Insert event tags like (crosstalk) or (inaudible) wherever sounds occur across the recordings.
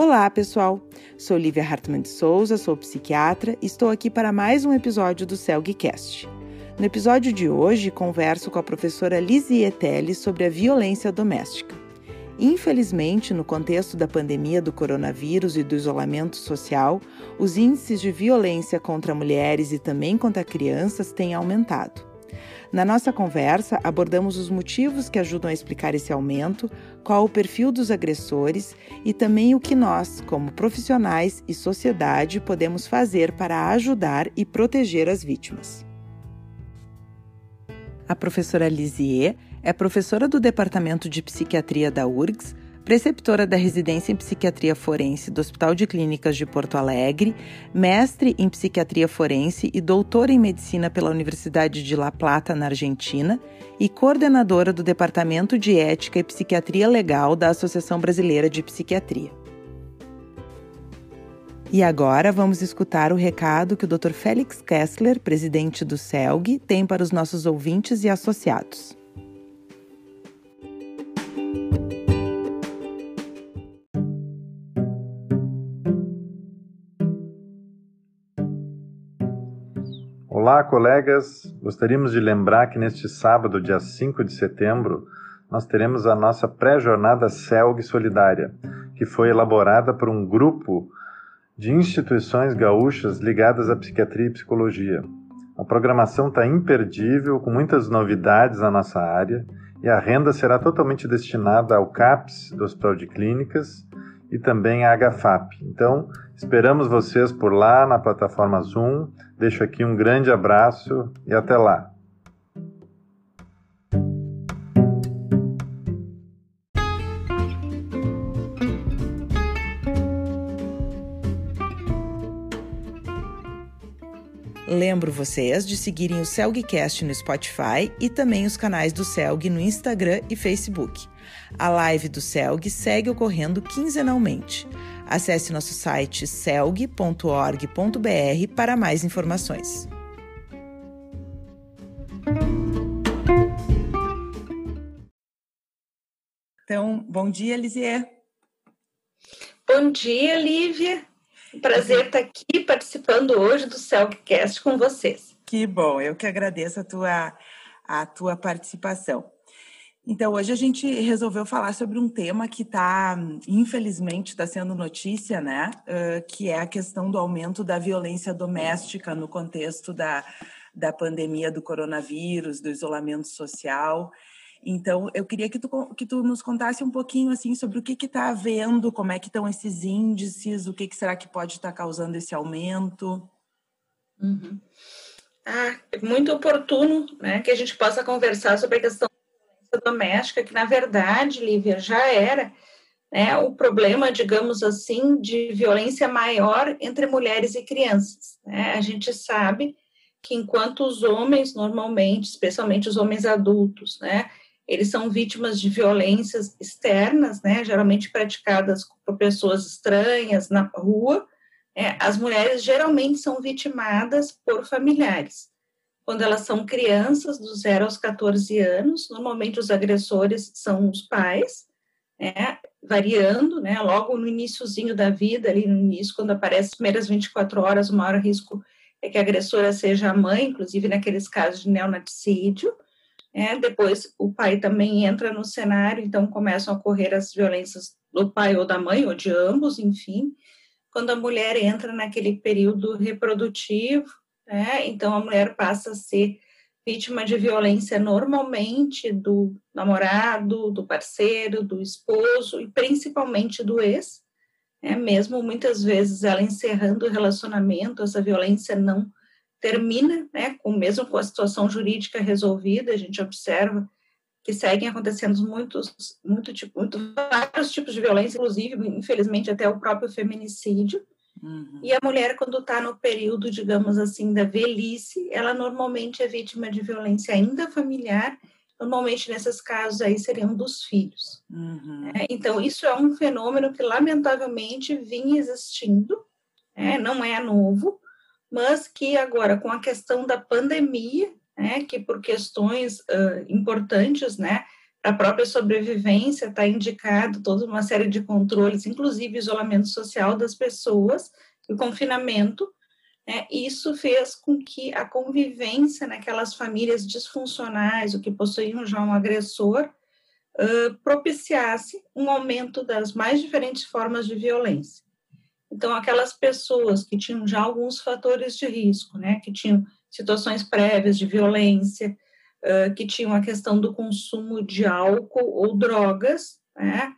Olá, pessoal! Sou Lívia Hartmann de Souza, sou psiquiatra e estou aqui para mais um episódio do CELGcast. No episódio de hoje, converso com a professora Lizie Teles sobre a violência doméstica. Infelizmente, no contexto da pandemia do coronavírus e do isolamento social, os índices de violência contra mulheres e também contra crianças têm aumentado. Na nossa conversa, abordamos os motivos que ajudam a explicar esse aumento, qual o perfil dos agressores e também o que nós, como profissionais e sociedade, podemos fazer para ajudar e proteger as vítimas. A professora Lisier é professora do Departamento de Psiquiatria da URGS preceptora da residência em psiquiatria forense do Hospital de Clínicas de Porto Alegre, mestre em psiquiatria forense e doutora em medicina pela Universidade de La Plata, na Argentina, e coordenadora do Departamento de Ética e Psiquiatria Legal da Associação Brasileira de Psiquiatria. E agora vamos escutar o recado que o Dr. Félix Kessler, presidente do CELG, tem para os nossos ouvintes e associados. Olá, colegas! Gostaríamos de lembrar que neste sábado, dia 5 de setembro, nós teremos a nossa pré-jornada CELG Solidária, que foi elaborada por um grupo de instituições gaúchas ligadas à psiquiatria e psicologia. A programação está imperdível, com muitas novidades na nossa área, e a renda será totalmente destinada ao CAPS do Hospital de Clínicas e também à HFAP. Então, esperamos vocês por lá na plataforma Zoom Deixo aqui um grande abraço e até lá. Lembro vocês de seguirem o Celgcast no Spotify e também os canais do Celg no Instagram e Facebook. A live do Celg segue ocorrendo quinzenalmente. Acesse nosso site celg.org.br para mais informações. Então, bom dia, Lisier. Bom dia, Lívia. Prazer estar aqui participando hoje do Celgcast com vocês. Que bom, eu que agradeço a tua, a tua participação. Então, hoje a gente resolveu falar sobre um tema que está, infelizmente, está sendo notícia, né? Uh, que é a questão do aumento da violência doméstica no contexto da, da pandemia do coronavírus, do isolamento social. Então, eu queria que tu, que tu nos contasse um pouquinho assim sobre o que está havendo, como é que estão esses índices, o que, que será que pode estar tá causando esse aumento. Uhum. Ah, é muito oportuno né, que a gente possa conversar sobre a questão doméstica, que na verdade, Lívia, já era né, o problema, digamos assim, de violência maior entre mulheres e crianças. Né? A gente sabe que enquanto os homens, normalmente, especialmente os homens adultos, né, eles são vítimas de violências externas, né, geralmente praticadas por pessoas estranhas na rua, né, as mulheres geralmente são vitimadas por familiares quando elas são crianças, do 0 aos 14 anos, normalmente os agressores são os pais, né, variando, né, logo no iníciozinho da vida, ali no início, quando aparece as primeiras 24 horas, o maior risco é que a agressora seja a mãe, inclusive naqueles casos de neonaticídio, né, depois o pai também entra no cenário, então começam a ocorrer as violências do pai ou da mãe, ou de ambos, enfim, quando a mulher entra naquele período reprodutivo, né? Então a mulher passa a ser vítima de violência normalmente do namorado, do parceiro, do esposo e principalmente do ex. Né? Mesmo muitas vezes ela encerrando o relacionamento, essa violência não termina, né? Com mesmo com a situação jurídica resolvida, a gente observa que seguem acontecendo muitos, muito tipo, muito, vários tipos de violência, inclusive, infelizmente, até o próprio feminicídio. Uhum. E a mulher, quando está no período, digamos assim, da velhice, ela normalmente é vítima de violência ainda familiar. Normalmente, nesses casos aí, seriam dos filhos. Uhum. É, então, isso é um fenômeno que, lamentavelmente, vinha existindo, é, não é novo, mas que agora, com a questão da pandemia, né, que por questões uh, importantes, né, a própria sobrevivência, está indicado toda uma série de controles, inclusive isolamento social das pessoas, o confinamento, né, isso fez com que a convivência naquelas famílias disfuncionais, o que possuíam já um agressor, uh, propiciasse um aumento das mais diferentes formas de violência. Então, aquelas pessoas que tinham já alguns fatores de risco, né, que tinham situações prévias de violência, uh, que tinham a questão do consumo de álcool ou drogas, né,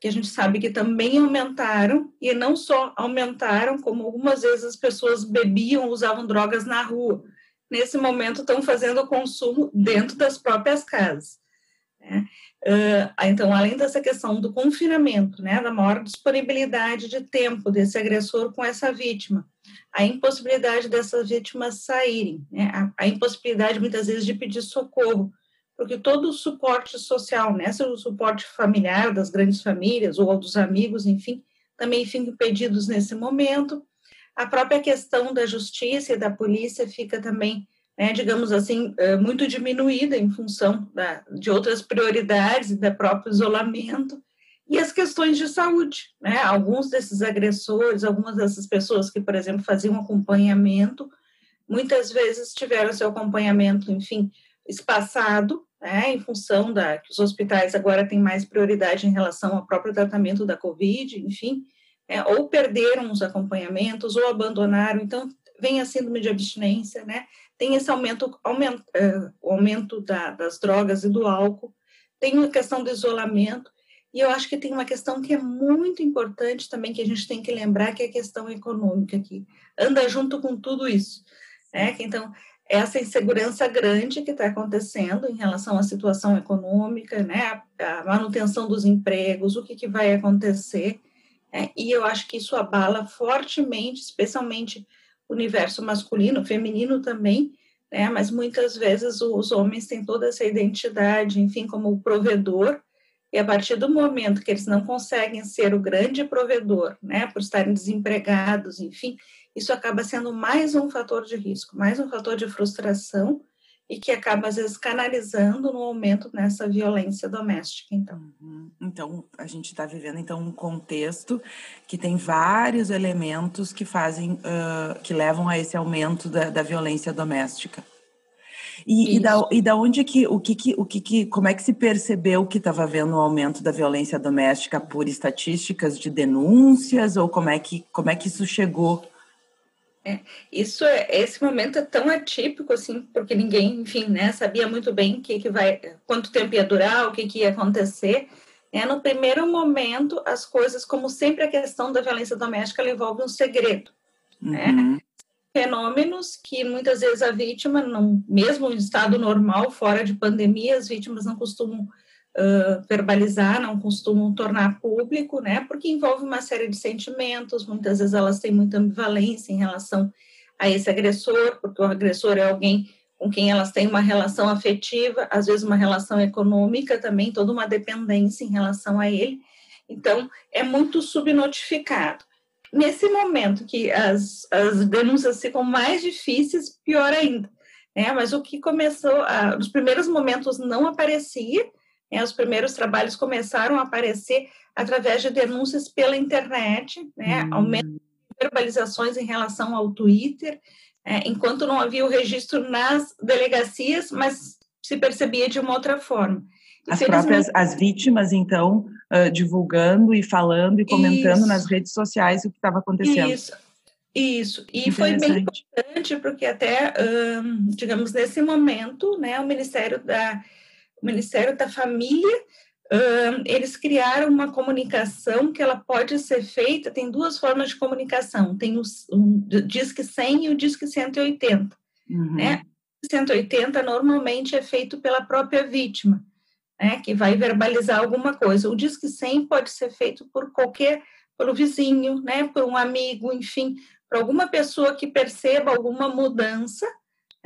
que a gente sabe que também aumentaram, e não só aumentaram, como algumas vezes as pessoas bebiam, usavam drogas na rua. Nesse momento, estão fazendo o consumo dentro das próprias casas. Né? Uh, então, além dessa questão do confinamento, né, da maior disponibilidade de tempo desse agressor com essa vítima, a impossibilidade dessas vítimas saírem, né, a, a, impossibilidade muitas vezes de pedir socorro, porque todo o suporte social, né, o suporte familiar das grandes famílias ou dos amigos, enfim, também ficam impedidos nesse momento. A própria questão da justiça e da polícia fica também né, digamos assim, eh, muito diminuída em função da, de outras prioridades e do próprio isolamento, e as questões de saúde. Né? Alguns desses agressores, algumas dessas pessoas que, por exemplo, faziam acompanhamento, muitas vezes tiveram seu acompanhamento, enfim, espaçado, né, em função da que os hospitais agora têm mais prioridade em relação ao próprio tratamento da Covid, enfim, é, ou perderam os acompanhamentos ou abandonaram, então vem a síndrome de abstinência, né? Tem esse aumento, aumento, é, aumento da, das drogas e do álcool, tem a questão do isolamento, e eu acho que tem uma questão que é muito importante também, que a gente tem que lembrar, que é a questão econômica, que anda junto com tudo isso. Né? Então, essa insegurança grande que está acontecendo em relação à situação econômica, né? a manutenção dos empregos, o que, que vai acontecer, né? e eu acho que isso abala fortemente, especialmente universo masculino, feminino também, né? Mas muitas vezes os homens têm toda essa identidade, enfim, como o provedor, e a partir do momento que eles não conseguem ser o grande provedor, né, por estarem desempregados, enfim, isso acaba sendo mais um fator de risco, mais um fator de frustração e que acaba às vezes canalizando no aumento nessa violência doméstica então. Uhum. então a gente está vivendo então um contexto que tem vários elementos que fazem uh, que levam a esse aumento da, da violência doméstica. E, e, da, e da onde que o que, que o que, que como é que se percebeu que estava havendo um aumento da violência doméstica por estatísticas de denúncias? Ou como é que como é que isso chegou é, isso é, esse momento é tão atípico assim, porque ninguém, enfim, né, sabia muito bem que, que vai, quanto tempo ia durar, o que, que ia acontecer. É, no primeiro momento, as coisas, como sempre, a questão da violência doméstica envolve um segredo. Né? Uhum. Né? Fenômenos que muitas vezes a vítima, não, mesmo em estado normal, fora de pandemia, as vítimas não costumam verbalizar, não costumam tornar público, né? Porque envolve uma série de sentimentos, muitas vezes elas têm muita ambivalência em relação a esse agressor, porque o agressor é alguém com quem elas têm uma relação afetiva, às vezes uma relação econômica também, toda uma dependência em relação a ele. Então, é muito subnotificado. Nesse momento que as, as denúncias ficam mais difíceis, pior ainda. Né? Mas o que começou, a, nos primeiros momentos não aparecia, né, os primeiros trabalhos começaram a aparecer através de denúncias pela internet, né, hum. aumento de verbalizações em relação ao Twitter, é, enquanto não havia o registro nas delegacias, mas se percebia de uma outra forma. As próprias as vítimas, então, uh, divulgando e falando e comentando isso, nas redes sociais o que estava acontecendo. Isso, isso. E foi bem importante, porque até, digamos, nesse momento, né, o Ministério da o Ministério da Família, eles criaram uma comunicação que ela pode ser feita, tem duas formas de comunicação, tem o um, Disque 100 e o Disque 180, uhum. né? 180 normalmente é feito pela própria vítima, né, que vai verbalizar alguma coisa. O Disque 100 pode ser feito por qualquer, pelo vizinho, né, por um amigo, enfim, por alguma pessoa que perceba alguma mudança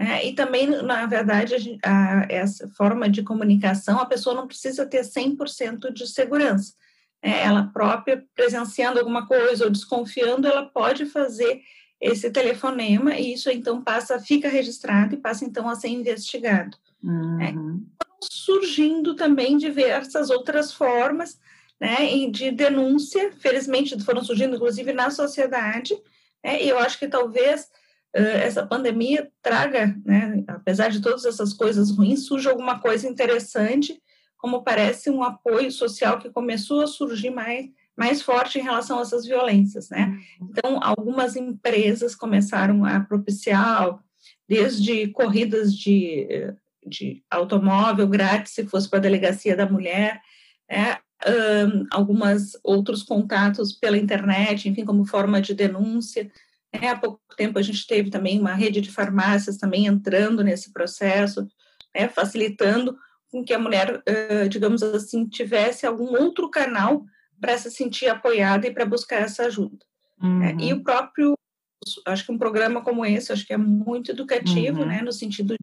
é, e também, na verdade, a, essa forma de comunicação, a pessoa não precisa ter 100% de segurança. É, ela própria, presenciando alguma coisa ou desconfiando, ela pode fazer esse telefonema e isso então passa, fica registrado e passa então a ser investigado. É. Uhum. surgindo também diversas outras formas né, de denúncia, felizmente foram surgindo inclusive na sociedade, né, e eu acho que talvez essa pandemia traga, né, apesar de todas essas coisas ruins, surja alguma coisa interessante, como parece um apoio social que começou a surgir mais, mais forte em relação a essas violências, né? Uhum. Então, algumas empresas começaram a propiciar, desde corridas de, de automóvel grátis, se fosse para a delegacia da mulher, né? um, algumas outros contatos pela internet, enfim, como forma de denúncia. É, há pouco tempo a gente teve também uma rede de farmácias também entrando nesse processo, né, facilitando com que a mulher, digamos assim, tivesse algum outro canal para se sentir apoiada e para buscar essa ajuda. Uhum. É, e o próprio, acho que um programa como esse, acho que é muito educativo, uhum. né, no sentido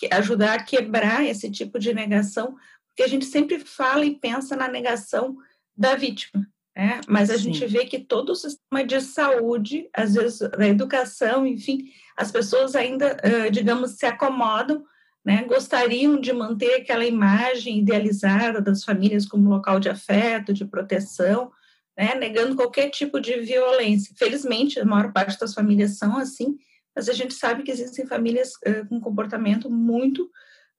de ajudar a quebrar esse tipo de negação, porque a gente sempre fala e pensa na negação da vítima, né? mas a Sim. gente vê que todo o sistema de saúde, às vezes da educação, enfim, as pessoas ainda, digamos, se acomodam, né? gostariam de manter aquela imagem idealizada das famílias como local de afeto, de proteção, né? negando qualquer tipo de violência. Felizmente, a maior parte das famílias são assim, mas a gente sabe que existem famílias uh, com comportamento muito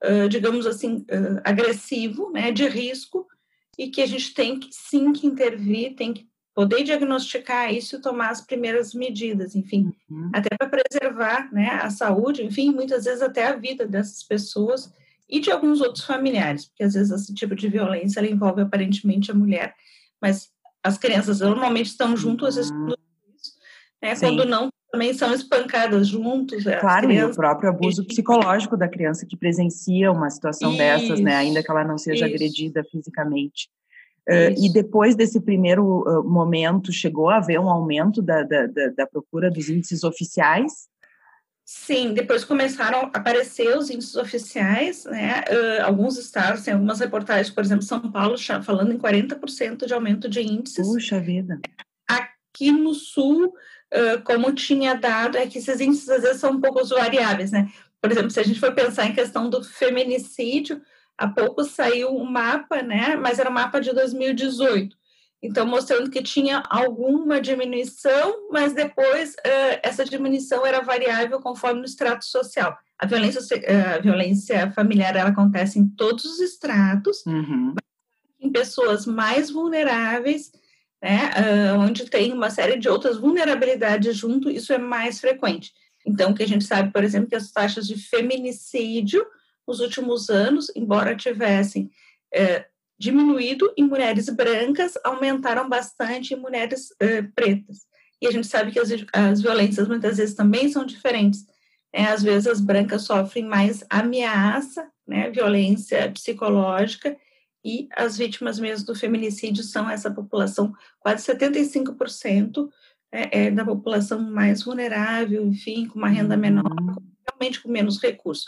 uh, digamos assim, uh, agressivo, né, de risco, e que a gente tem que sim que intervir, tem que poder diagnosticar isso e tomar as primeiras medidas, enfim, uhum. até para preservar né, a saúde, enfim, muitas vezes até a vida dessas pessoas e de alguns outros familiares, porque às vezes esse tipo de violência envolve aparentemente a mulher, mas as crianças normalmente estão juntas uhum. né, quando não também são espancadas juntos. Claro, e o próprio abuso psicológico da criança que presencia uma situação isso, dessas, né, ainda que ela não seja isso. agredida fisicamente. Uh, e depois desse primeiro uh, momento, chegou a haver um aumento da, da, da, da procura dos índices oficiais? Sim, depois começaram a aparecer os índices oficiais, né? Uh, alguns estados, tem algumas reportagens, por exemplo, São Paulo falando em 40% de aumento de índices. Puxa vida. Aqui no Sul, uh, como tinha dado, é que esses índices às vezes são um pouco variáveis, né? Por exemplo, se a gente for pensar em questão do feminicídio, há pouco saiu um mapa, né? Mas era um mapa de 2018. Então, mostrando que tinha alguma diminuição, mas depois uh, essa diminuição era variável conforme o extrato social. A violência, a violência familiar ela acontece em todos os estratos, uhum. em pessoas mais vulneráveis né, uh, onde tem uma série de outras vulnerabilidades junto, isso é mais frequente. Então, que a gente sabe, por exemplo, que as taxas de feminicídio nos últimos anos, embora tivessem uh, diminuído em mulheres brancas, aumentaram bastante em mulheres uh, pretas. E a gente sabe que as, as violências muitas vezes também são diferentes. Né? Às vezes as brancas sofrem mais ameaça, né, violência psicológica, e as vítimas mesmo do feminicídio são essa população, quase 75% é, é da população mais vulnerável, enfim, com uma renda menor, uhum. realmente com menos recursos.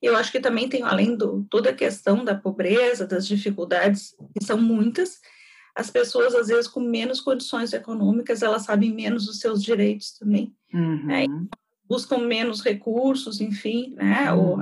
Eu acho que também tem, além de toda a questão da pobreza, das dificuldades, que são muitas, as pessoas, às vezes, com menos condições econômicas, elas sabem menos os seus direitos também. Uhum. Né? buscam menos recursos, enfim, né? Uhum. Ou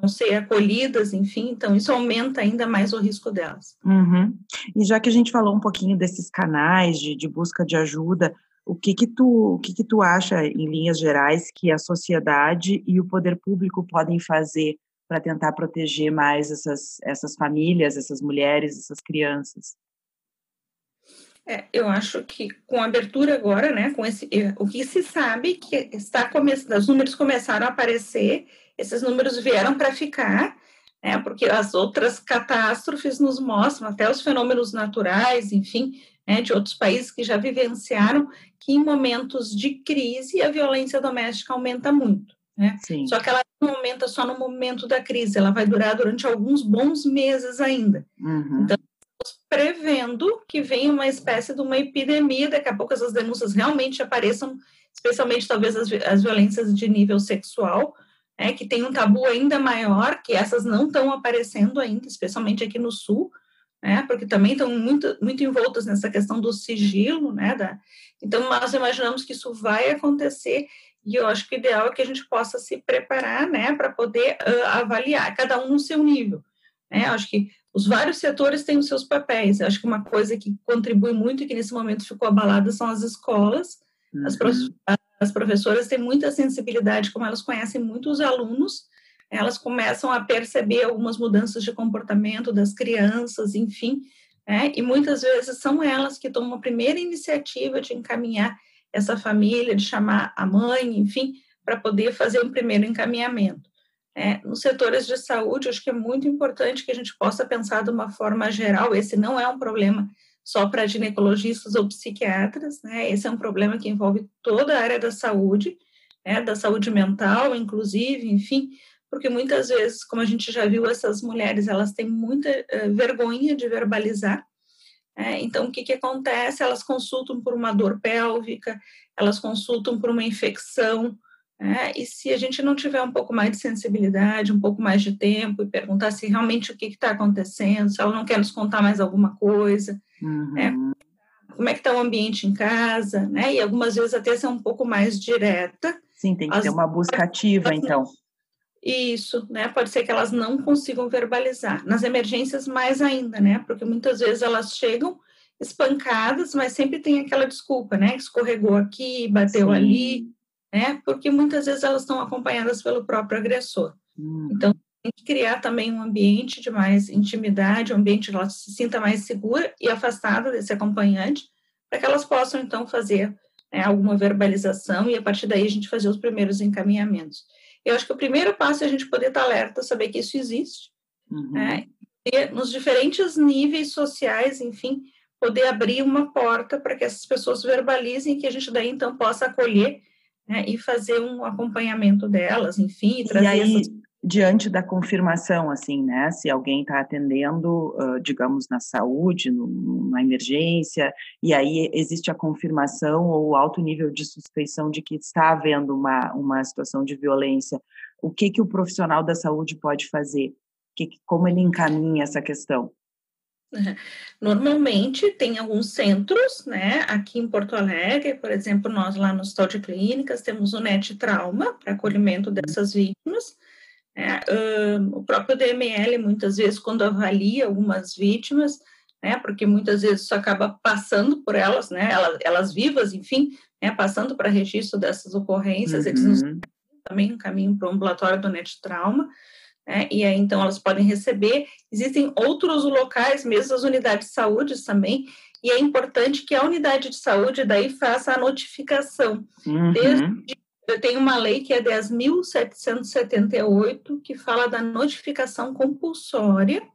não ser acolhidas, enfim, então isso aumenta ainda mais o risco delas. Uhum. E já que a gente falou um pouquinho desses canais de, de busca de ajuda, o que que tu o que que tu acha em linhas gerais que a sociedade e o poder público podem fazer para tentar proteger mais essas essas famílias, essas mulheres, essas crianças? É, eu acho que com a abertura agora, né, com esse, o que se sabe que está começando, os números começaram a aparecer esses números vieram para ficar, né, porque as outras catástrofes nos mostram, até os fenômenos naturais, enfim, né, de outros países que já vivenciaram, que em momentos de crise a violência doméstica aumenta muito. Né? Só que ela não aumenta só no momento da crise, ela vai durar durante alguns bons meses ainda. Uhum. Então, prevendo que venha uma espécie de uma epidemia, daqui a pouco essas denúncias realmente apareçam, especialmente talvez as, as violências de nível sexual, é, que tem um tabu ainda maior, que essas não estão aparecendo ainda, especialmente aqui no Sul, né, porque também estão muito, muito envoltas nessa questão do sigilo, né, da, então nós imaginamos que isso vai acontecer e eu acho que o ideal é que a gente possa se preparar, né, para poder uh, avaliar, cada um no seu nível, né, eu acho que os vários setores têm os seus papéis, eu acho que uma coisa que contribui muito e que nesse momento ficou abalada são as escolas, uhum. as, as professoras têm muita sensibilidade, como elas conhecem muito os alunos, elas começam a perceber algumas mudanças de comportamento das crianças, enfim, né? e muitas vezes são elas que tomam a primeira iniciativa de encaminhar essa família, de chamar a mãe, enfim, para poder fazer um primeiro encaminhamento. É, nos setores de saúde, acho que é muito importante que a gente possa pensar de uma forma geral. Esse não é um problema só para ginecologistas ou psiquiatras, né? Esse é um problema que envolve toda a área da saúde, né? da saúde mental, inclusive, enfim, porque muitas vezes, como a gente já viu, essas mulheres elas têm muita uh, vergonha de verbalizar. É, então, o que, que acontece? Elas consultam por uma dor pélvica, elas consultam por uma infecção, é, e se a gente não tiver um pouco mais de sensibilidade, um pouco mais de tempo e perguntar se realmente o que está acontecendo, se ela não quer nos contar mais alguma coisa, uhum. é, como é que está o ambiente em casa, né? E algumas vezes até ser um pouco mais direta. Sim, tem que As, ter uma busca ativa, então. Isso, né? Pode ser que elas não consigam verbalizar. Nas emergências, mais ainda, né? Porque muitas vezes elas chegam espancadas, mas sempre tem aquela desculpa, né? Escorregou aqui, bateu Sim. ali, né? Porque muitas vezes elas estão acompanhadas pelo próprio agressor. Hum. Então, tem que criar também um ambiente de mais intimidade, um ambiente que ela se sinta mais segura e afastada desse acompanhante, para que elas possam, então, fazer né, alguma verbalização e, a partir daí, a gente fazer os primeiros encaminhamentos. Eu acho que o primeiro passo é a gente poder estar alerta, saber que isso existe, uhum. né? e nos diferentes níveis sociais, enfim, poder abrir uma porta para que essas pessoas verbalizem, que a gente daí, então, possa acolher né, e fazer um acompanhamento delas, enfim, e trazer e aí, essas... diante da confirmação, assim, né, se alguém está atendendo, uh, digamos, na saúde, no, na emergência, e aí existe a confirmação ou alto nível de suspeição de que está havendo uma, uma situação de violência, o que que o profissional da saúde pode fazer? Que, como ele encaminha essa questão? (laughs) Normalmente tem alguns centros, né? Aqui em Porto Alegre, por exemplo, nós lá no Hospital de Clínicas temos o NET Trauma para acolhimento dessas vítimas. É, um, o próprio DML, muitas vezes, quando avalia algumas vítimas, né? Porque muitas vezes isso acaba passando por elas, né? Elas, elas vivas, enfim, né? Passando para registro dessas ocorrências, uhum. eles nos também um caminho para o ambulatório do NET Trauma né? e aí então elas podem receber. Existem outros locais, mesmo as unidades de saúde também, e é importante que a unidade de saúde daí faça a notificação. Uhum. Desde, eu tenho uma lei que é 10.778, que fala da notificação compulsória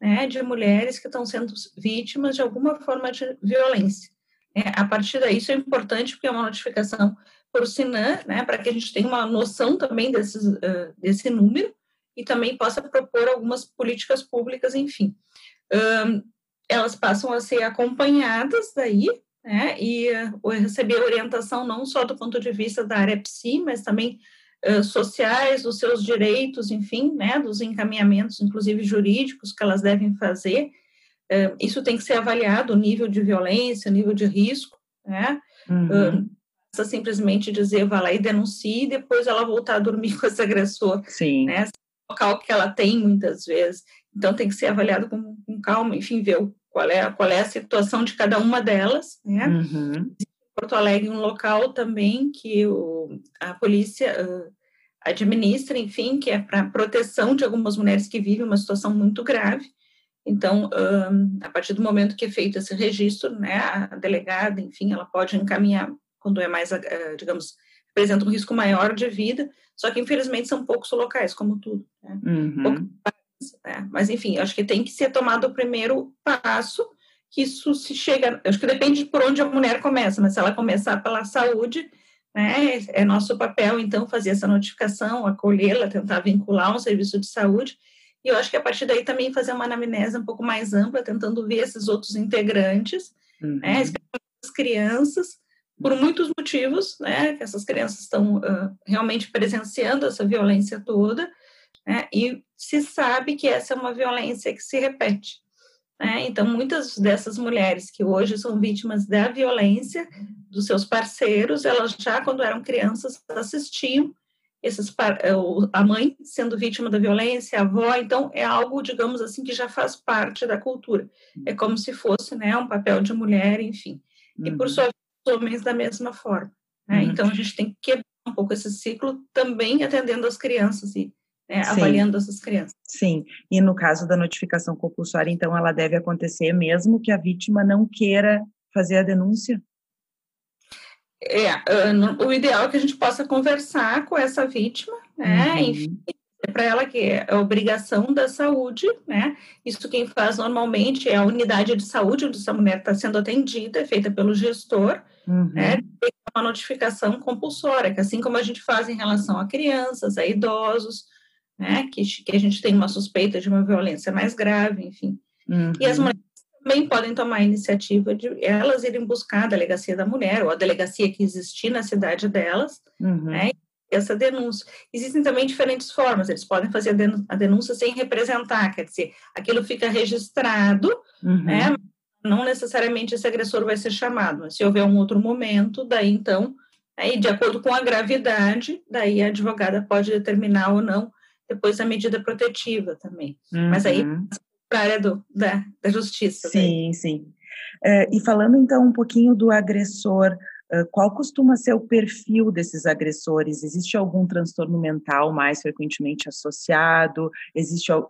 né, de mulheres que estão sendo vítimas de alguma forma de violência. É, a partir daí, isso é importante porque é uma notificação para o SINAM, né, para que a gente tenha uma noção também desses, uh, desse número, e também possa propor algumas políticas públicas, enfim. Um, elas passam a ser acompanhadas daí, né, e uh, receber orientação não só do ponto de vista da área psi, mas também uh, sociais, dos seus direitos, enfim, né, dos encaminhamentos, inclusive jurídicos, que elas devem fazer. Uh, isso tem que ser avaliado, o nível de violência, o nível de risco, né, uhum. simplesmente dizer, vá lá e denuncie, e depois ela voltar a dormir (laughs) com esse agressor. Sim. Né? local que ela tem muitas vezes. Então tem que ser avaliado com, com calma, enfim, ver qual é, qual é a situação de cada uma delas, né? Uhum. Porto Alegre um local também que o, a polícia uh, administra, enfim, que é para proteção de algumas mulheres que vivem uma situação muito grave. Então, um, a partir do momento que é feito esse registro, né, a delegada, enfim, ela pode encaminhar quando é mais, uh, digamos, apresenta um risco maior de vida, só que, infelizmente, são poucos locais, como tudo. Né? Uhum. Né? Mas, enfim, acho que tem que ser tomado o primeiro passo, que isso se chega... Acho que depende de por onde a mulher começa, mas se ela começar pela saúde, né, é nosso papel, então, fazer essa notificação, acolhê-la, tentar vincular um serviço de saúde, e eu acho que a partir daí também fazer uma anamnese um pouco mais ampla, tentando ver esses outros integrantes, né, uhum. né, as crianças, por muitos motivos, né, que essas crianças estão uh, realmente presenciando essa violência toda, né, e se sabe que essa é uma violência que se repete. Né? Então, muitas dessas mulheres que hoje são vítimas da violência dos seus parceiros, elas já, quando eram crianças, assistiam esses, é, a mãe sendo vítima da violência, a avó, então é algo, digamos assim, que já faz parte da cultura. É como se fosse né, um papel de mulher, enfim. E por uhum. sua vez, os homens da mesma forma. Né? Uhum. Então a gente tem que quebrar um pouco esse ciclo, também atendendo as crianças e né, avaliando essas crianças. Sim, e no caso da notificação compulsória, então ela deve acontecer mesmo que a vítima não queira fazer a denúncia? É, o ideal é que a gente possa conversar com essa vítima, né? Uhum. Enfim, para ela que é obrigação da saúde, né? Isso quem faz normalmente é a unidade de saúde onde essa mulher está sendo atendida, é feita pelo gestor, uhum. né? Tem uma notificação compulsória, que assim como a gente faz em relação a crianças, a idosos, né? Que, que a gente tem uma suspeita de uma violência mais grave, enfim. Uhum. E as uhum. mulheres também podem tomar a iniciativa de elas irem buscar a delegacia da mulher ou a delegacia que existir na cidade delas, uhum. né? Essa denúncia. Existem também diferentes formas, eles podem fazer a denúncia sem representar, quer dizer, aquilo fica registrado, uhum. né? Não necessariamente esse agressor vai ser chamado, mas se houver um outro momento, daí então, aí de acordo com a gravidade, daí a advogada pode determinar ou não depois a medida protetiva também. Uhum. Mas aí para a área do, da, da justiça. Sim, daí. sim. É, e falando então um pouquinho do agressor, qual costuma ser o perfil desses agressores? Existe algum transtorno mental mais frequentemente associado? Existe uh,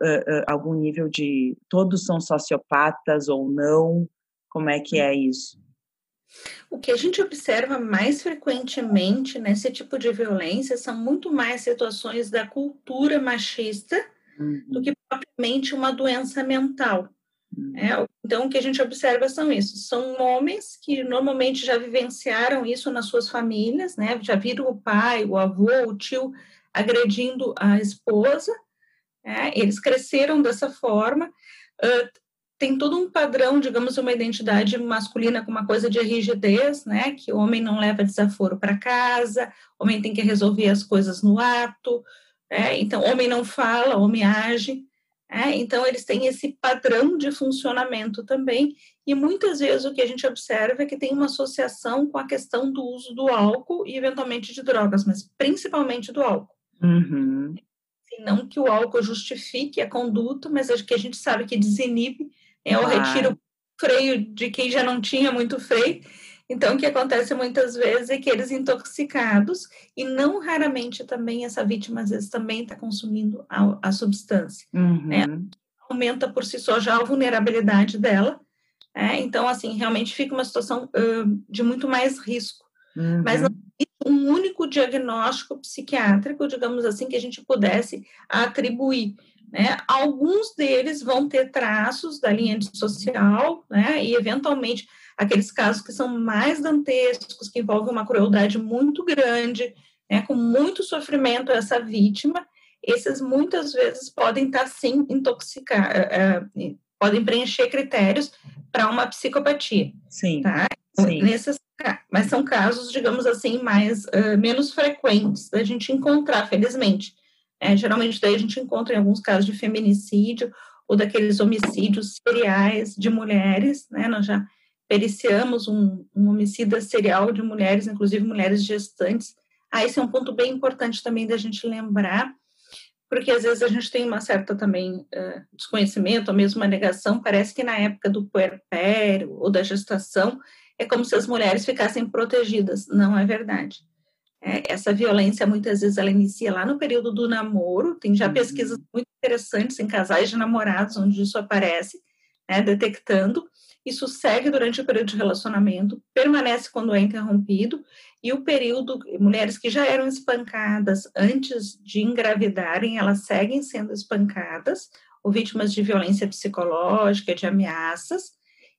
algum nível de todos são sociopatas ou não? Como é que é isso? O que a gente observa mais frequentemente nesse tipo de violência são muito mais situações da cultura machista uhum. do que propriamente uma doença mental. Uhum. É, então, o que a gente observa são isso: são homens que normalmente já vivenciaram isso nas suas famílias, né? Já viram o pai, o avô, o tio agredindo a esposa. É, eles cresceram dessa forma. Uh, tem todo um padrão, digamos, uma identidade masculina com uma coisa de rigidez, né? Que o homem não leva desaforo para casa, homem tem que resolver as coisas no ato, é, então, homem não fala, homem age. É, então, eles têm esse padrão de funcionamento também, e muitas vezes o que a gente observa é que tem uma associação com a questão do uso do álcool e, eventualmente, de drogas, mas principalmente do álcool. Uhum. Não que o álcool justifique a conduta, mas acho que a gente sabe que desinibe, é o retiro freio de quem já não tinha muito freio, então, o que acontece muitas vezes é que eles intoxicados, e não raramente também essa vítima, às vezes, também está consumindo a, a substância. Uhum. Né? Aumenta por si só já a vulnerabilidade dela. Né? Então, assim, realmente fica uma situação uh, de muito mais risco. Uhum. Mas não existe um único diagnóstico psiquiátrico, digamos assim, que a gente pudesse atribuir. Né? Alguns deles vão ter traços da linha social, né? e eventualmente aqueles casos que são mais dantescos, que envolvem uma crueldade muito grande, né, com muito sofrimento essa vítima, esses muitas vezes podem estar sim intoxicar, uh, podem preencher critérios para uma psicopatia. Sim. Tá? sim. Nesses, mas são casos, digamos assim, mais uh, menos frequentes da gente encontrar, felizmente. É, geralmente daí a gente encontra em alguns casos de feminicídio ou daqueles homicídios seriais de mulheres, né? Nós já periciamos um, um homicida serial de mulheres, inclusive mulheres gestantes. Ah, esse é um ponto bem importante também da gente lembrar, porque às vezes a gente tem uma certa também uh, desconhecimento, ou mesmo uma negação, parece que na época do puerpério ou da gestação, é como se as mulheres ficassem protegidas. Não é verdade. É, essa violência, muitas vezes, ela inicia lá no período do namoro, tem já uhum. pesquisas muito interessantes em casais de namorados, onde isso aparece, né, detectando, isso segue durante o período de relacionamento, permanece quando é interrompido, e o período, mulheres que já eram espancadas antes de engravidarem, elas seguem sendo espancadas, ou vítimas de violência psicológica, de ameaças,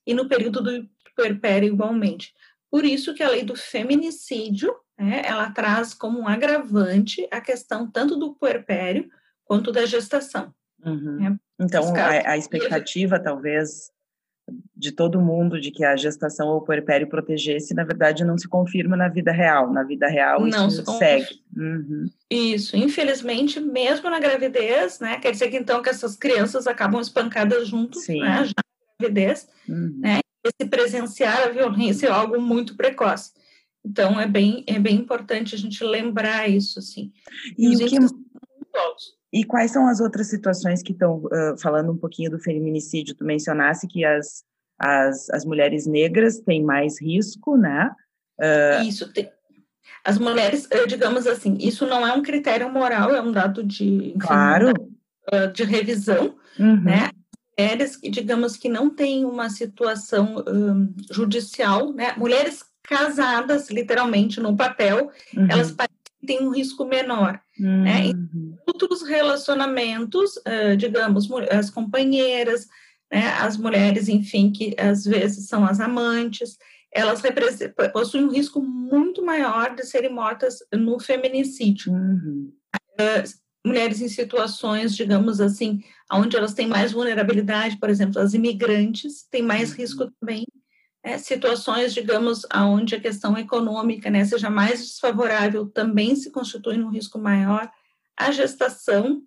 e no período do puerpério igualmente. Por isso que a lei do feminicídio, né, ela traz como um agravante a questão tanto do puerpério quanto da gestação. Uhum. Né? Então, a, a expectativa, talvez, de todo mundo de que a gestação ou o puerpério protegesse, na verdade não se confirma na vida real. Na vida real não isso se segue. Uhum. Isso, infelizmente, mesmo na gravidez, né? Quer dizer que então que essas crianças acabam espancadas juntos, Sim. né? Já gravidez, uhum. né? Esse presenciar a violência é algo muito precoce. Então, é bem, é bem importante a gente lembrar isso, assim. E, e, que... e quais são as outras situações que estão, uh, falando um pouquinho do feminicídio, tu mencionasse que as, as, as mulheres negras têm mais risco, né? Uh... Isso, tem, as mulheres, digamos assim, isso não é um critério moral, é um dado de, enfim, claro. de revisão, uhum. né? Mulheres que, digamos, que não têm uma situação um, judicial, né? Mulheres casadas, literalmente, no papel, uhum. elas têm um risco menor, uhum. né? Em outros relacionamentos, uh, digamos, as companheiras, né? As mulheres, enfim, que às vezes são as amantes, elas possuem um risco muito maior de serem mortas no feminicídio. Uhum. Uh, mulheres em situações, digamos assim, onde elas têm mais vulnerabilidade, por exemplo, as imigrantes têm mais uhum. risco também. É, situações, digamos, onde a questão econômica né, seja mais desfavorável, também se constitui um risco maior. A gestação,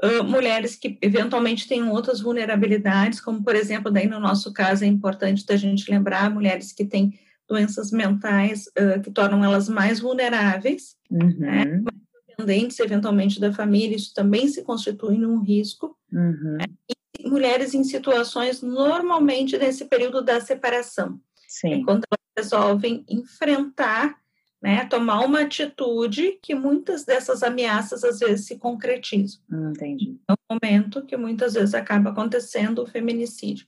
uh, mulheres que eventualmente têm outras vulnerabilidades, como, por exemplo, daí no nosso caso é importante da gente lembrar, mulheres que têm doenças mentais uh, que tornam elas mais vulneráveis, uhum. né, dependentes eventualmente da família, isso também se constitui um risco. Uhum. E mulheres em situações normalmente nesse período da separação. Sim. É quando elas resolvem enfrentar né, tomar uma atitude que muitas dessas ameaças às vezes se concretizam. Hum, entendi. É um momento que muitas vezes acaba acontecendo o feminicídio.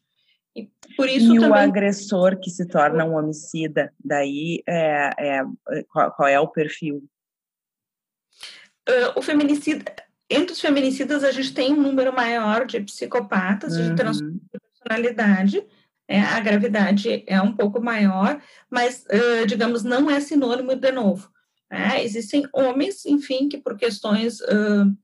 E, por isso e também... o agressor que se torna um homicida, daí é, é qual, qual, é o perfil? Uh, o feminicida, entre os feminicidas a gente tem um número maior de psicopatas, uhum. de transtorno de personalidade, é, a gravidade é um pouco maior, mas, uh, digamos, não é sinônimo de novo. Né? Existem homens, enfim, que por questões uh,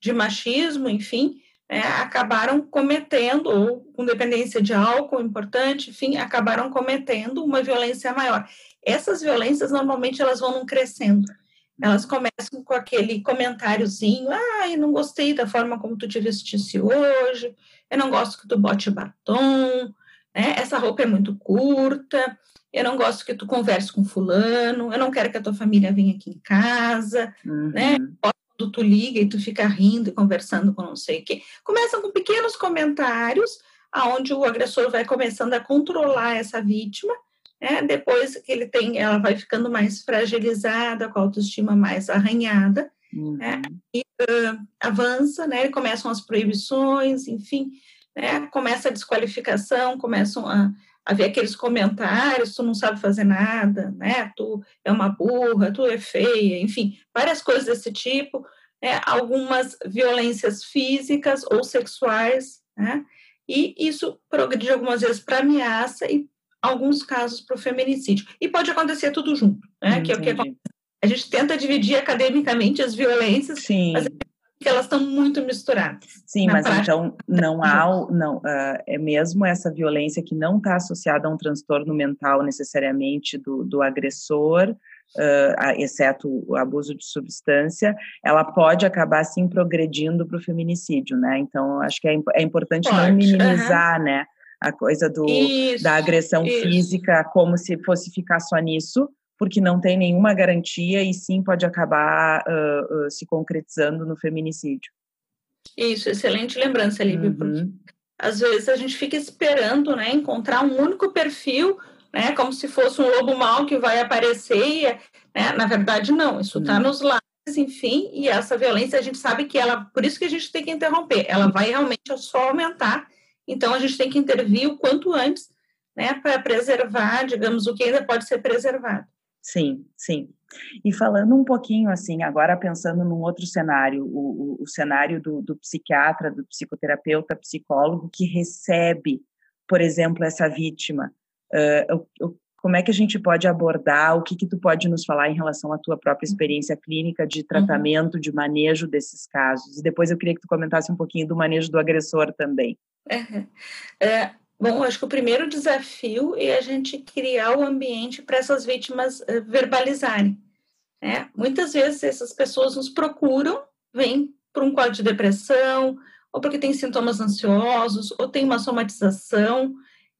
de machismo, enfim, é, acabaram cometendo, ou com dependência de álcool importante, enfim, acabaram cometendo uma violência maior. Essas violências, normalmente, elas vão crescendo. Elas começam com aquele comentáriozinho, ah, eu não gostei da forma como tu te vestisse hoje, eu não gosto que tu bote batom, né? Essa roupa é muito curta, eu não gosto que tu converse com fulano, eu não quero que a tua família venha aqui em casa, né? uhum. né? Quando tu liga e tu fica rindo e conversando com não sei o quê. Começam com pequenos comentários, aonde o agressor vai começando a controlar essa vítima, né? Depois que ele tem, ela vai ficando mais fragilizada, com a autoestima mais arranhada, uhum. né? E uh, avança, né? Começam as proibições, enfim, né? Começa a desqualificação, começam a, a ver aqueles comentários, tu não sabe fazer nada, né? Tu é uma burra, tu é feia, enfim, várias coisas desse tipo, né? algumas violências físicas ou sexuais, né? E isso progride algumas vezes para ameaça e alguns casos para o feminicídio. E pode acontecer tudo junto, né? que é o que. A gente tenta dividir academicamente as violências, Sim. mas que elas estão muito misturadas. Sim, mas prática. então não há, não, uh, é mesmo essa violência que não está associada a um transtorno mental necessariamente do, do agressor, uh, exceto o abuso de substância, ela pode acabar sim progredindo para o feminicídio, né? Então acho que é, é importante pode, não minimizar, uh -huh. né? A coisa do, isso, da agressão isso. física como se fosse ficar só nisso, porque não tem nenhuma garantia e sim pode acabar uh, uh, se concretizando no feminicídio. Isso, excelente lembrança, Lívia, uhum. porque às vezes a gente fica esperando, né, encontrar um único perfil, né, como se fosse um lobo mau que vai aparecer, né, na verdade não, isso está uhum. nos lados, enfim, e essa violência a gente sabe que ela, por isso que a gente tem que interromper, ela vai realmente só aumentar, então a gente tem que intervir o quanto antes, né, para preservar, digamos, o que ainda pode ser preservado. Sim, sim. E falando um pouquinho assim, agora pensando num outro cenário, o, o, o cenário do, do, psiquiatra, do psicoterapeuta, psicólogo que recebe, por exemplo, essa vítima, uh, como é que a gente pode abordar, o que que tu pode nos falar em relação à tua própria experiência clínica de uhum. tratamento, uhum. de manejo desses casos? E depois eu queria que tu comentasse um pouquinho do manejo do agressor também. É, é, Bom, acho que o primeiro desafio é a gente criar o ambiente para essas vítimas uh, verbalizarem. Né? Muitas vezes essas pessoas nos procuram, vêm por um quadro de depressão, ou porque tem sintomas ansiosos, ou tem uma somatização,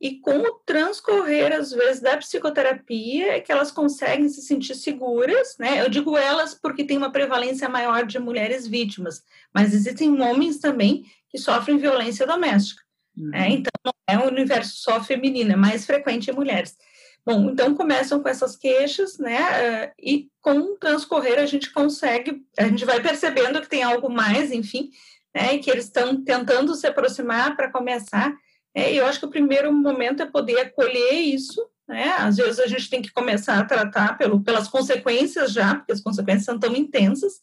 e com o transcorrer, às vezes, da psicoterapia, é que elas conseguem se sentir seguras, né? Eu digo elas porque tem uma prevalência maior de mulheres vítimas, mas existem homens também que sofrem violência doméstica. Né? Uhum. Né? Então, não é um universo só feminino, é mais frequente em mulheres. Bom, então começam com essas queixas, né? E com o transcorrer a gente consegue, a gente vai percebendo que tem algo mais, enfim, né? E que eles estão tentando se aproximar para começar. É, eu acho que o primeiro momento é poder acolher isso, né? Às vezes a gente tem que começar a tratar pelo, pelas consequências já, porque as consequências são tão intensas,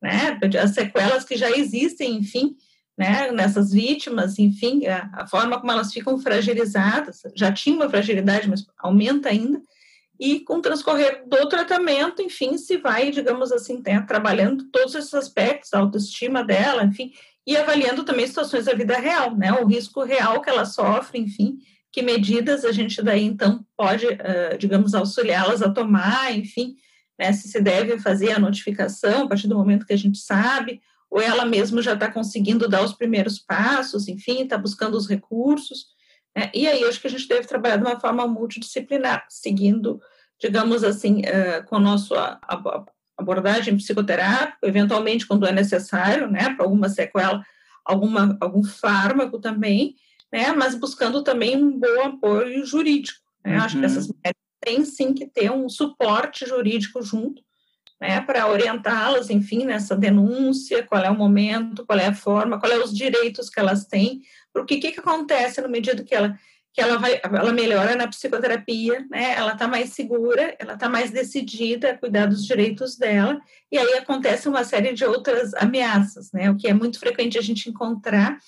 né? As sequelas que já existem, enfim, né, nessas vítimas, enfim, a, a, forma como elas ficam fragilizadas, já tinha uma fragilidade, mas aumenta ainda, e com o transcorrer do tratamento, enfim, se vai, digamos assim, né, trabalhando todos esses aspectos, a autoestima dela, enfim, e avaliando também situações da vida real, né, o risco real que ela sofre, enfim, que medidas a gente daí, então, pode, uh, digamos, auxiliá-las a tomar, enfim, né, se se deve fazer a notificação a partir do momento que a gente sabe, ou ela mesma já está conseguindo dar os primeiros passos, enfim, está buscando os recursos. Né? E aí, acho que a gente deve trabalhar de uma forma multidisciplinar, seguindo, digamos assim, uh, com a nossa abordagem psicoterápica, eventualmente, quando é necessário, né, para alguma sequela, alguma, algum fármaco também, né, mas buscando também um bom apoio jurídico. Né? Uhum. Acho que essas mulheres têm sim que ter um suporte jurídico junto, né, para orientá-las, enfim, nessa denúncia, qual é o momento, qual é a forma, qual é os direitos que elas têm, porque o que, que acontece no medida que ela que ela vai, ela melhora na psicoterapia, né? Ela está mais segura, ela está mais decidida a cuidar dos direitos dela, e aí acontece uma série de outras ameaças, né? O que é muito frequente a gente encontrar,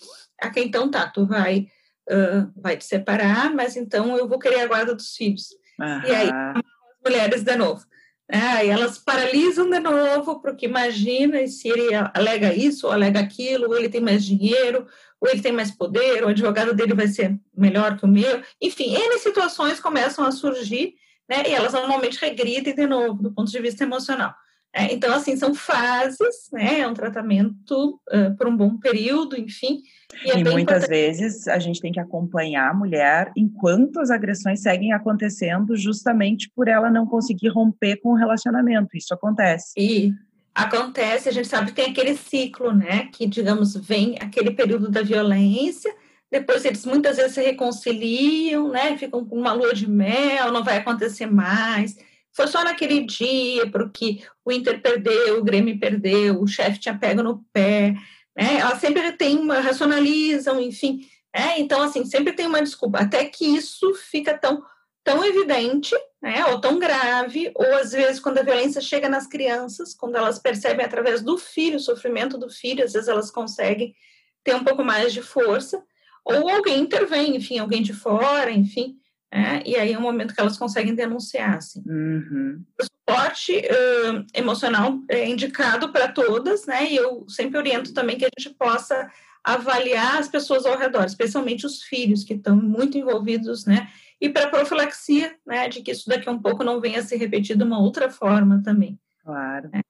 a quem então tá, tu vai, uh, vai te separar, mas então eu vou querer a guarda dos filhos. Uhum. E aí as mulheres de novo. É, e elas paralisam de novo, porque imagina se ele alega isso ou alega aquilo, ou ele tem mais dinheiro, ou ele tem mais poder, ou o advogado dele vai ser melhor que o meu. Enfim, N situações começam a surgir, né, e elas normalmente regridem de novo, do ponto de vista emocional. É, então, assim, são fases, né, é um tratamento uh, por um bom período, enfim, e, é e muitas vezes a gente tem que acompanhar a mulher enquanto as agressões seguem acontecendo, justamente por ela não conseguir romper com o relacionamento. Isso acontece. E acontece, a gente sabe que tem aquele ciclo, né? Que, digamos, vem aquele período da violência, depois eles muitas vezes se reconciliam, né? Ficam com uma lua de mel, não vai acontecer mais. Foi só naquele dia, porque o Inter perdeu, o Grêmio perdeu, o chefe tinha pego no pé né? Elas sempre tem uma, racionalizam, enfim. É, então, assim, sempre tem uma desculpa, até que isso fica tão, tão evidente, né, ou tão grave, ou às vezes quando a violência chega nas crianças, quando elas percebem através do filho, o sofrimento do filho, às vezes elas conseguem ter um pouco mais de força, ou alguém intervém, enfim, alguém de fora, enfim, é, e aí é o momento que elas conseguem denunciar. Assim. Uhum. O suporte uh, emocional é indicado para todas, né? E eu sempre oriento também que a gente possa avaliar as pessoas ao redor, especialmente os filhos que estão muito envolvidos, né? E para profilaxia, né? De que isso daqui a um pouco não venha a se repetir de uma outra forma também. Claro. É.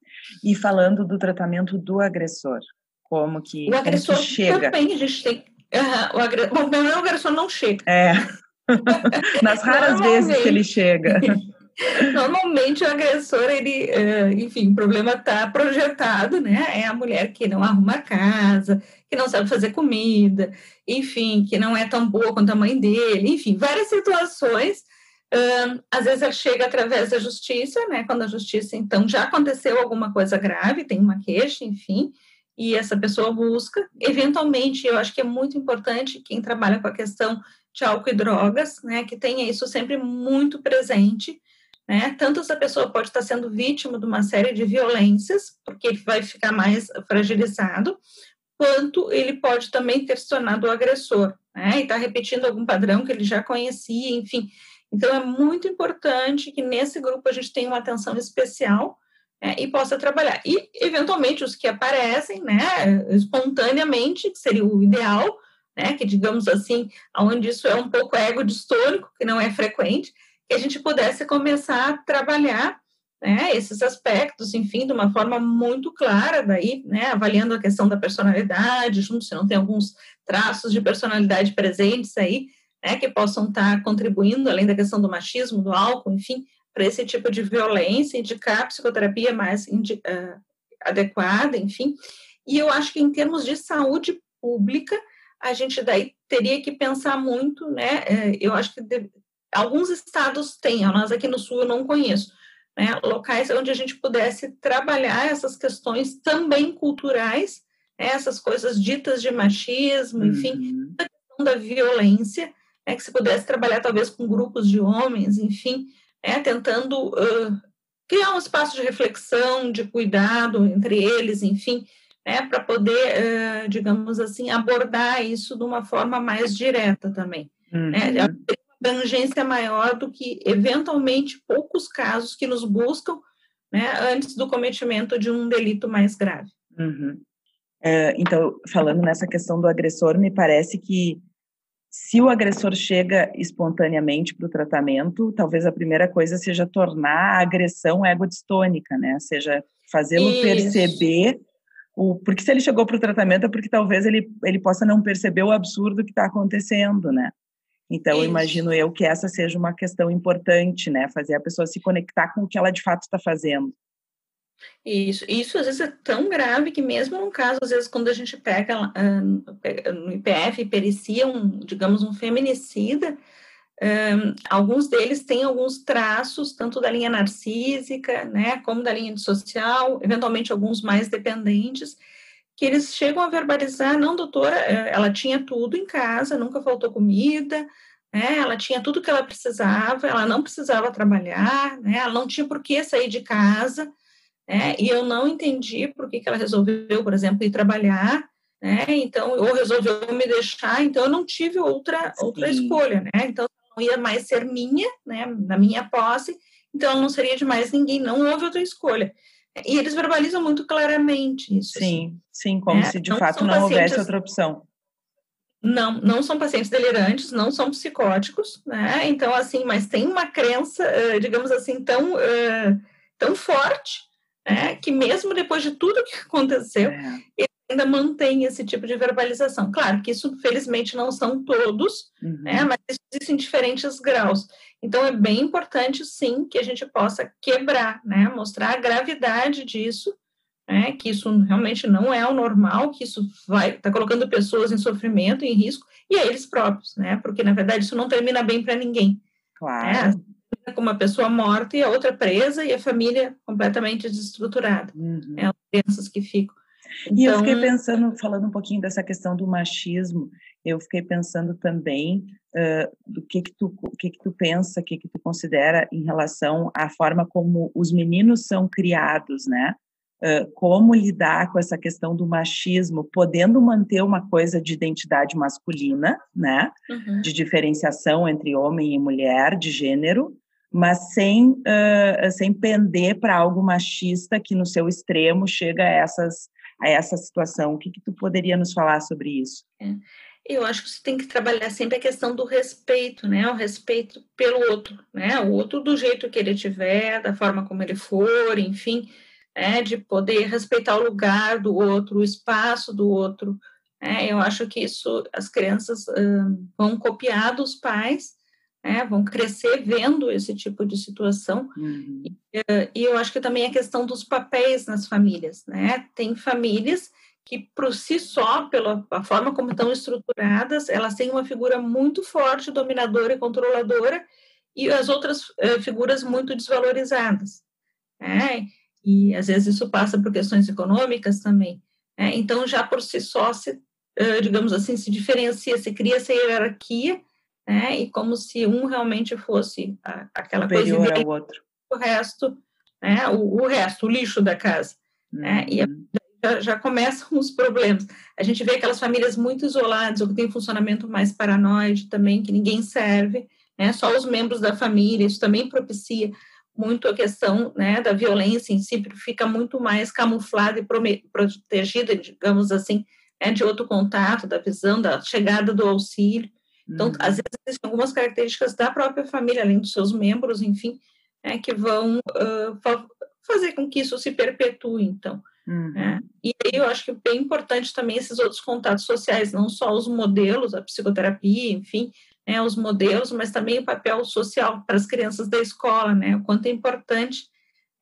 E falando do tratamento do agressor, como que, o agressor que chega? também a gente tem. Uh, o, agre... o agressor não chega. É. (laughs) Nas raras vezes que ele chega. (laughs) Normalmente o agressor, ele, eh, enfim, o problema está projetado, né? É a mulher que não arruma casa, que não sabe fazer comida, enfim, que não é tão boa quanto a mãe dele, enfim, várias situações. às vezes ela chega através da justiça, né? Quando a justiça, então, já aconteceu alguma coisa grave, tem uma queixa, enfim, e essa pessoa busca. Eventualmente, eu acho que é muito importante quem trabalha com a questão de álcool e drogas, né, que tenha isso sempre muito presente, né, tanto essa pessoa pode estar sendo vítima de uma série de violências, porque vai ficar mais fragilizado, quanto ele pode também ter se tornado o agressor, né, e está repetindo algum padrão que ele já conhecia, enfim. Então, é muito importante que nesse grupo a gente tenha uma atenção especial né, e possa trabalhar. E, eventualmente, os que aparecem, né, espontaneamente, que seria o ideal, né, que digamos assim, onde isso é um pouco ego distônico, que não é frequente, que a gente pudesse começar a trabalhar né, esses aspectos, enfim, de uma forma muito clara, daí, né, avaliando a questão da personalidade, junto se não tem alguns traços de personalidade presentes aí, né, que possam estar contribuindo, além da questão do machismo, do álcool, enfim, para esse tipo de violência, indicar a psicoterapia mais uh, adequada, enfim. E eu acho que em termos de saúde pública, a gente daí teria que pensar muito, né? Eh, eu acho que alguns estados têm, nós aqui no Sul eu não conheço, né? Locais onde a gente pudesse trabalhar essas questões também culturais, né? essas coisas ditas de machismo, enfim, uhum. a questão da violência, né? que se pudesse trabalhar talvez com grupos de homens, enfim, né? tentando uh, criar um espaço de reflexão, de cuidado entre eles, enfim, né? para poder, uh, digamos assim, abordar isso de uma forma mais direta também. Né? Uhum. Né? Abrangência maior do que, eventualmente, poucos casos que nos buscam né, antes do cometimento de um delito mais grave. Uhum. É, então, falando nessa questão do agressor, me parece que se o agressor chega espontaneamente para o tratamento, talvez a primeira coisa seja tornar a agressão egodistônica, né? Seja fazê-lo perceber o porque se ele chegou para o tratamento é porque talvez ele, ele possa não perceber o absurdo que está acontecendo, né? Então, Isso. imagino eu que essa seja uma questão importante, né? Fazer a pessoa se conectar com o que ela de fato está fazendo. Isso, isso às vezes é tão grave que mesmo num caso, às vezes quando a gente pega uh, no IPF e pericia um, digamos, um feminicida, um, alguns deles têm alguns traços, tanto da linha narcísica, né, como da linha social, eventualmente alguns mais dependentes, que eles chegam a verbalizar, não, doutora, é, ela tinha tudo em casa, nunca faltou comida, né, ela tinha tudo que ela precisava, ela não precisava trabalhar, né, ela não tinha por que sair de casa, né, e eu não entendi por que, que ela resolveu, por exemplo, ir trabalhar, né, então, ou resolveu me deixar, então eu não tive outra, outra escolha, né, então não ia mais ser minha, né, na minha posse, então não seria de mais ninguém, não houve outra escolha. E eles verbalizam muito claramente isso. Sim, assim. sim, como é, se de fato não houvesse outra opção. Não, não são pacientes delirantes, não são psicóticos, né? Então, assim, mas tem uma crença, eh, digamos assim, tão, eh, tão forte, né? Que mesmo depois de tudo que aconteceu, é. Ainda mantém esse tipo de verbalização. Claro que isso, felizmente, não são todos, uhum. né? Mas existem diferentes graus. Então, é bem importante, sim, que a gente possa quebrar, né? Mostrar a gravidade disso, né? Que isso realmente não é o normal, que isso vai está colocando pessoas em sofrimento, em risco, e a eles próprios, né? Porque, na verdade, isso não termina bem para ninguém. Claro. Né? Com uma pessoa morta e a outra presa e a família completamente desestruturada. Uhum. É as crianças que ficam. Então... E eu fiquei então pensando, falando um pouquinho dessa questão do machismo, eu fiquei pensando também uh, do que que tu, o que que tu pensa, o que que tu considera em relação à forma como os meninos são criados, né? Uh, como lidar com essa questão do machismo, podendo manter uma coisa de identidade masculina, né? Uhum. De diferenciação entre homem e mulher, de gênero, mas sem, uh, sem pender para algo machista que no seu extremo chega a essas a essa situação. O que, que tu poderia nos falar sobre isso? É. Eu acho que você tem que trabalhar sempre a questão do respeito, né? O respeito pelo outro, né? O outro do jeito que ele tiver, da forma como ele for, enfim, é, de poder respeitar o lugar do outro, o espaço do outro. É, eu acho que isso as crianças hum, vão copiar dos pais né, vão crescer vendo esse tipo de situação. Uhum. E, eh, e, eu acho que também a questão dos papéis nas famílias, né? Tem famílias que, por si só, pela forma como estão estruturadas, elas têm uma figura muito forte, dominadora e controladora, e as outras uh, figuras muito desvalorizadas. Né? E às vezes isso passa por questões econômicas também. Né? Então, já por si só, se, uh, digamos assim, se diferencia, se cria essa hierarquia né? E como se um realmente fosse a, aquela Superior coisa ao outro. O resto, né? O, o, resto, o lixo da casa, uhum. né? E uhum. já, já, começam os problemas. A gente vê aquelas famílias muito isoladas, ou que tem funcionamento mais paranoide também, que ninguém serve, né? Só os membros da família, isso também propicia muito a questão né, da violência em si, fica muito mais camuflada e protegida, digamos assim, né, de outro contato, da visão, da chegada do auxílio. Então, uhum. às vezes, existem algumas características da própria família, além dos seus membros, enfim, né, que vão uh, fazer com que isso se perpetue, então. Uhum. Né? E aí eu acho que é bem importante também esses outros contatos sociais, não só os modelos, a psicoterapia, enfim, né, os modelos, mas também o papel social para as crianças da escola, né, o quanto é importante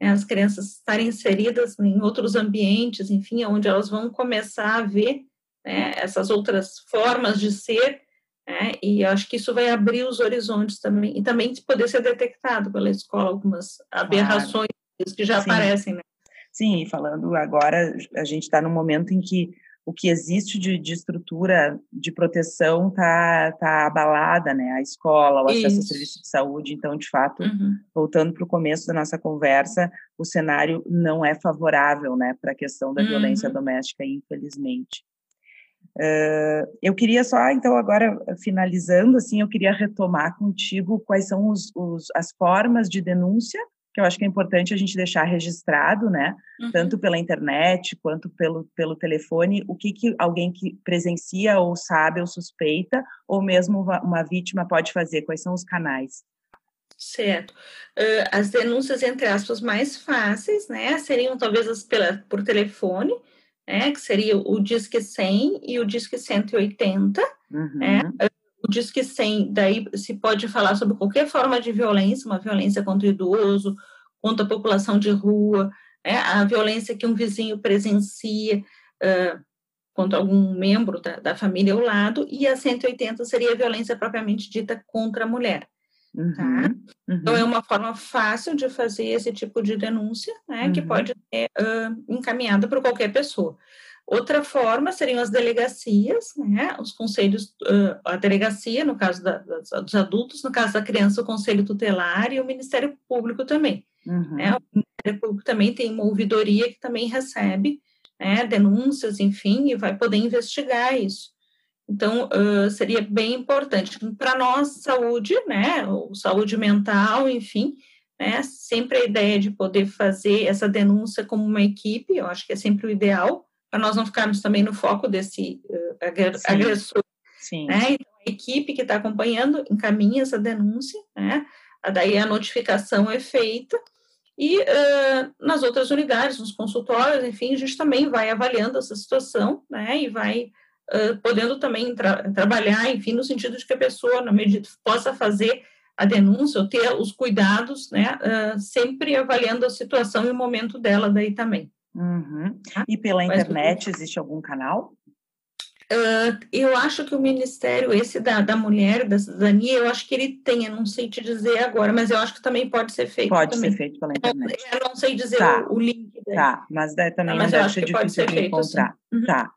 né, as crianças estarem inseridas em outros ambientes, enfim, onde elas vão começar a ver né, essas outras formas de ser, né, e acho que isso vai abrir os horizontes também, e também poder ser detectado pela escola algumas aberrações claro. que já Sim. aparecem, né? Sim, falando agora, a gente está num momento em que o que existe de, de estrutura de proteção está tá abalada, né? A escola, o acesso ao serviço de saúde. Então, de fato, uhum. voltando para o começo da nossa conversa, o cenário não é favorável, né, para a questão da uhum. violência doméstica, infelizmente. Uh, eu queria só, então, agora finalizando, assim, eu queria retomar contigo quais são os, os, as formas de denúncia que eu acho que é importante a gente deixar registrado, né? Uhum. Tanto pela internet quanto pelo, pelo telefone, o que, que alguém que presencia ou sabe ou suspeita, ou mesmo uma vítima pode fazer, quais são os canais. Certo. Uh, as denúncias, entre aspas, mais fáceis, né, seriam talvez as pela, por telefone, né, que seria o Disque 100 e o Disque 180, uhum. né, o Disque 100, daí se pode falar sobre qualquer forma de violência, uma violência contra o idoso, contra a população de rua, é, a violência que um vizinho presencia uh, contra algum membro da, da, família ao lado, e a 180 seria a violência propriamente dita contra a mulher. Tá? Uhum, tá? Uhum. Então, é uma forma fácil de fazer esse tipo de denúncia, né, uhum. que pode ser uh, encaminhada por qualquer pessoa. Outra forma seriam as delegacias, né, os conselhos, uh, a delegacia, no caso da, dos adultos, no caso da criança, o conselho tutelar e o Ministério Público também. Uhum. Né, o Ministério Público também tem uma ouvidoria que também recebe né, denúncias, enfim, e vai poder investigar isso. Então, uh, seria bem importante. Para nós, saúde, né, ou saúde mental, enfim, né, sempre a ideia de poder fazer essa denúncia como uma equipe, eu acho que é sempre o ideal, para nós não ficarmos também no foco desse uh, agressor. Sim. Né? Então, a equipe que está acompanhando encaminha essa denúncia, né? daí a notificação é feita, e uh, nas outras unidades, nos consultórios, enfim, a gente também vai avaliando essa situação, né, e vai uh, podendo também tra trabalhar, enfim, no sentido de que a pessoa, na medida possa fazer a denúncia ou ter os cuidados, né, uh, sempre avaliando a situação e o momento dela daí também. Uhum. Tá? E pela internet existe algum canal? Uh, eu acho que o Ministério, esse da, da Mulher, da Cidadania, eu acho que ele tem, eu não sei te dizer agora, mas eu acho que também pode ser feito. Pode também. ser feito pela internet. Eu não sei dizer tá. o, o, link. Dele. Tá, mas daí também não, mas deve ser difícil de encontrar. Uhum. Tá.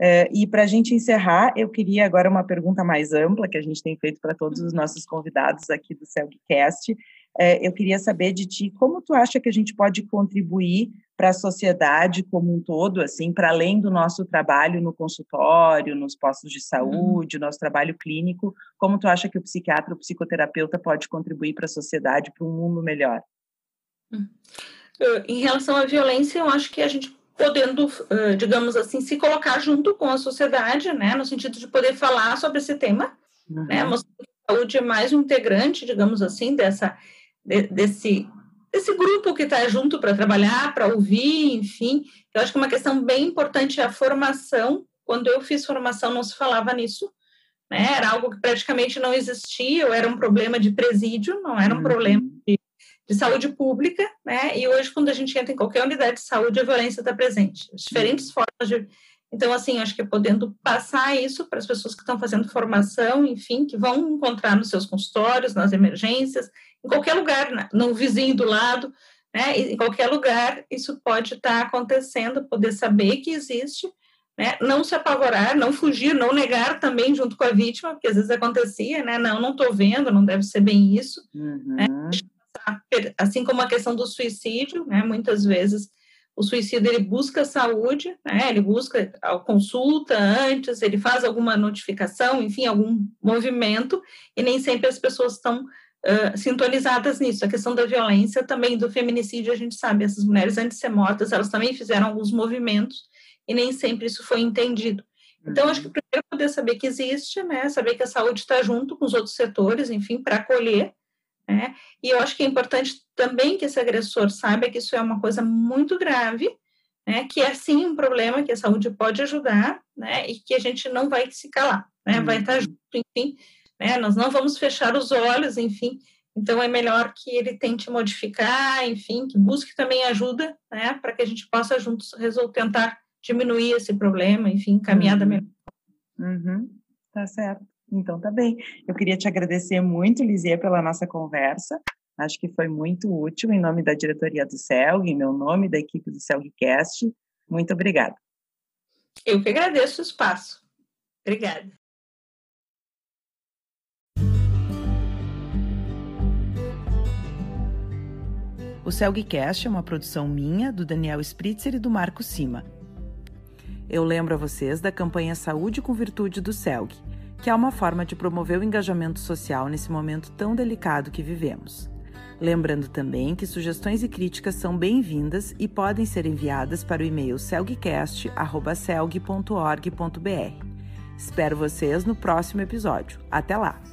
Uh, e para a gente encerrar, eu queria agora uma pergunta mais ampla que a gente tem feito para todos os nossos convidados aqui do CELGcast. Uh, eu queria saber de ti como tu acha que a gente pode contribuir para a sociedade como um todo, assim, para além do nosso trabalho no consultório, nos postos de uhum. saúde, uhum. nosso trabalho clínico, como tu acha que o psiquiatra, o psicoterapeuta pode contribuir para a sociedade, para um mundo melhor? Hum. Em relação à violência, eu acho que a gente podendo, digamos assim, se colocar junto com a sociedade, né, no sentido de poder falar sobre esse tema, uhum. né, mostrando que a saúde é mais um integrante, digamos assim, dessa, desse esse grupo que está junto para trabalhar, para ouvir, enfim. Eu acho que uma questão bem importante é a formação. Quando eu fiz formação, não se falava nisso. Né? Era algo que praticamente não existia, ou era um problema de presídio, não era um uhum. problema de, de, saúde pública. Né? E hoje, quando a gente entra em qualquer unidade de saúde, a violência está presente. As diferentes uhum. formas de. Então, assim, acho que podendo passar isso para as pessoas que estão fazendo formação, enfim, que vão encontrar nos seus consultórios, nas emergências, em qualquer lugar, né? no vizinho do lado, né? em qualquer lugar, isso pode estar acontecendo, poder saber que existe, né? não se apavorar, não fugir, não negar também junto com a vítima, porque às vezes acontecia, né? não, não estou vendo, não deve ser bem isso. Uhum. Né? Assim como a questão do suicídio, né? muitas vezes o suicídio ele busca saúde, né? ele busca a consulta antes, ele faz alguma notificação, enfim, algum movimento, e nem sempre as pessoas estão uh, sintonizadas nisso. A questão da violência, também do feminicídio, a gente sabe, essas mulheres antes de ser mortas, elas também fizeram alguns movimentos e nem sempre isso foi entendido. Então, acho que primeiro poder saber que existe, né, saber que a saúde está junto com os outros setores, enfim, para acolher, né? E eu acho que é importante também que esse agressor saiba que isso é uma coisa muito grave, né? Que é sim um problema que a saúde pode ajudar, né? E que a gente não vai se calar, né? Vai estar junto, enfim, né? Nós não vamos fechar os olhos, enfim. Então é melhor que ele tente modificar, enfim, que busque também ajuda, né? Para que a gente possa juntos resolver, tentar diminuir esse problema, enfim, caminhar uhum. da melhor. Uhum. Tá certo. Então tá bem. Eu queria te agradecer muito, Lizia, pela nossa conversa. Acho que foi muito útil em nome da diretoria do CELG, em meu nome, da equipe do CELGcast. Muito obrigada. Eu que agradeço o espaço. Obrigada. O CELGcast é uma produção minha, do Daniel Spritzer e do Marco Sima. Eu lembro a vocês da campanha Saúde com Virtude do CELG que é uma forma de promover o engajamento social nesse momento tão delicado que vivemos. Lembrando também que sugestões e críticas são bem-vindas e podem ser enviadas para o e-mail celgcast.celg.org.br. Espero vocês no próximo episódio. Até lá!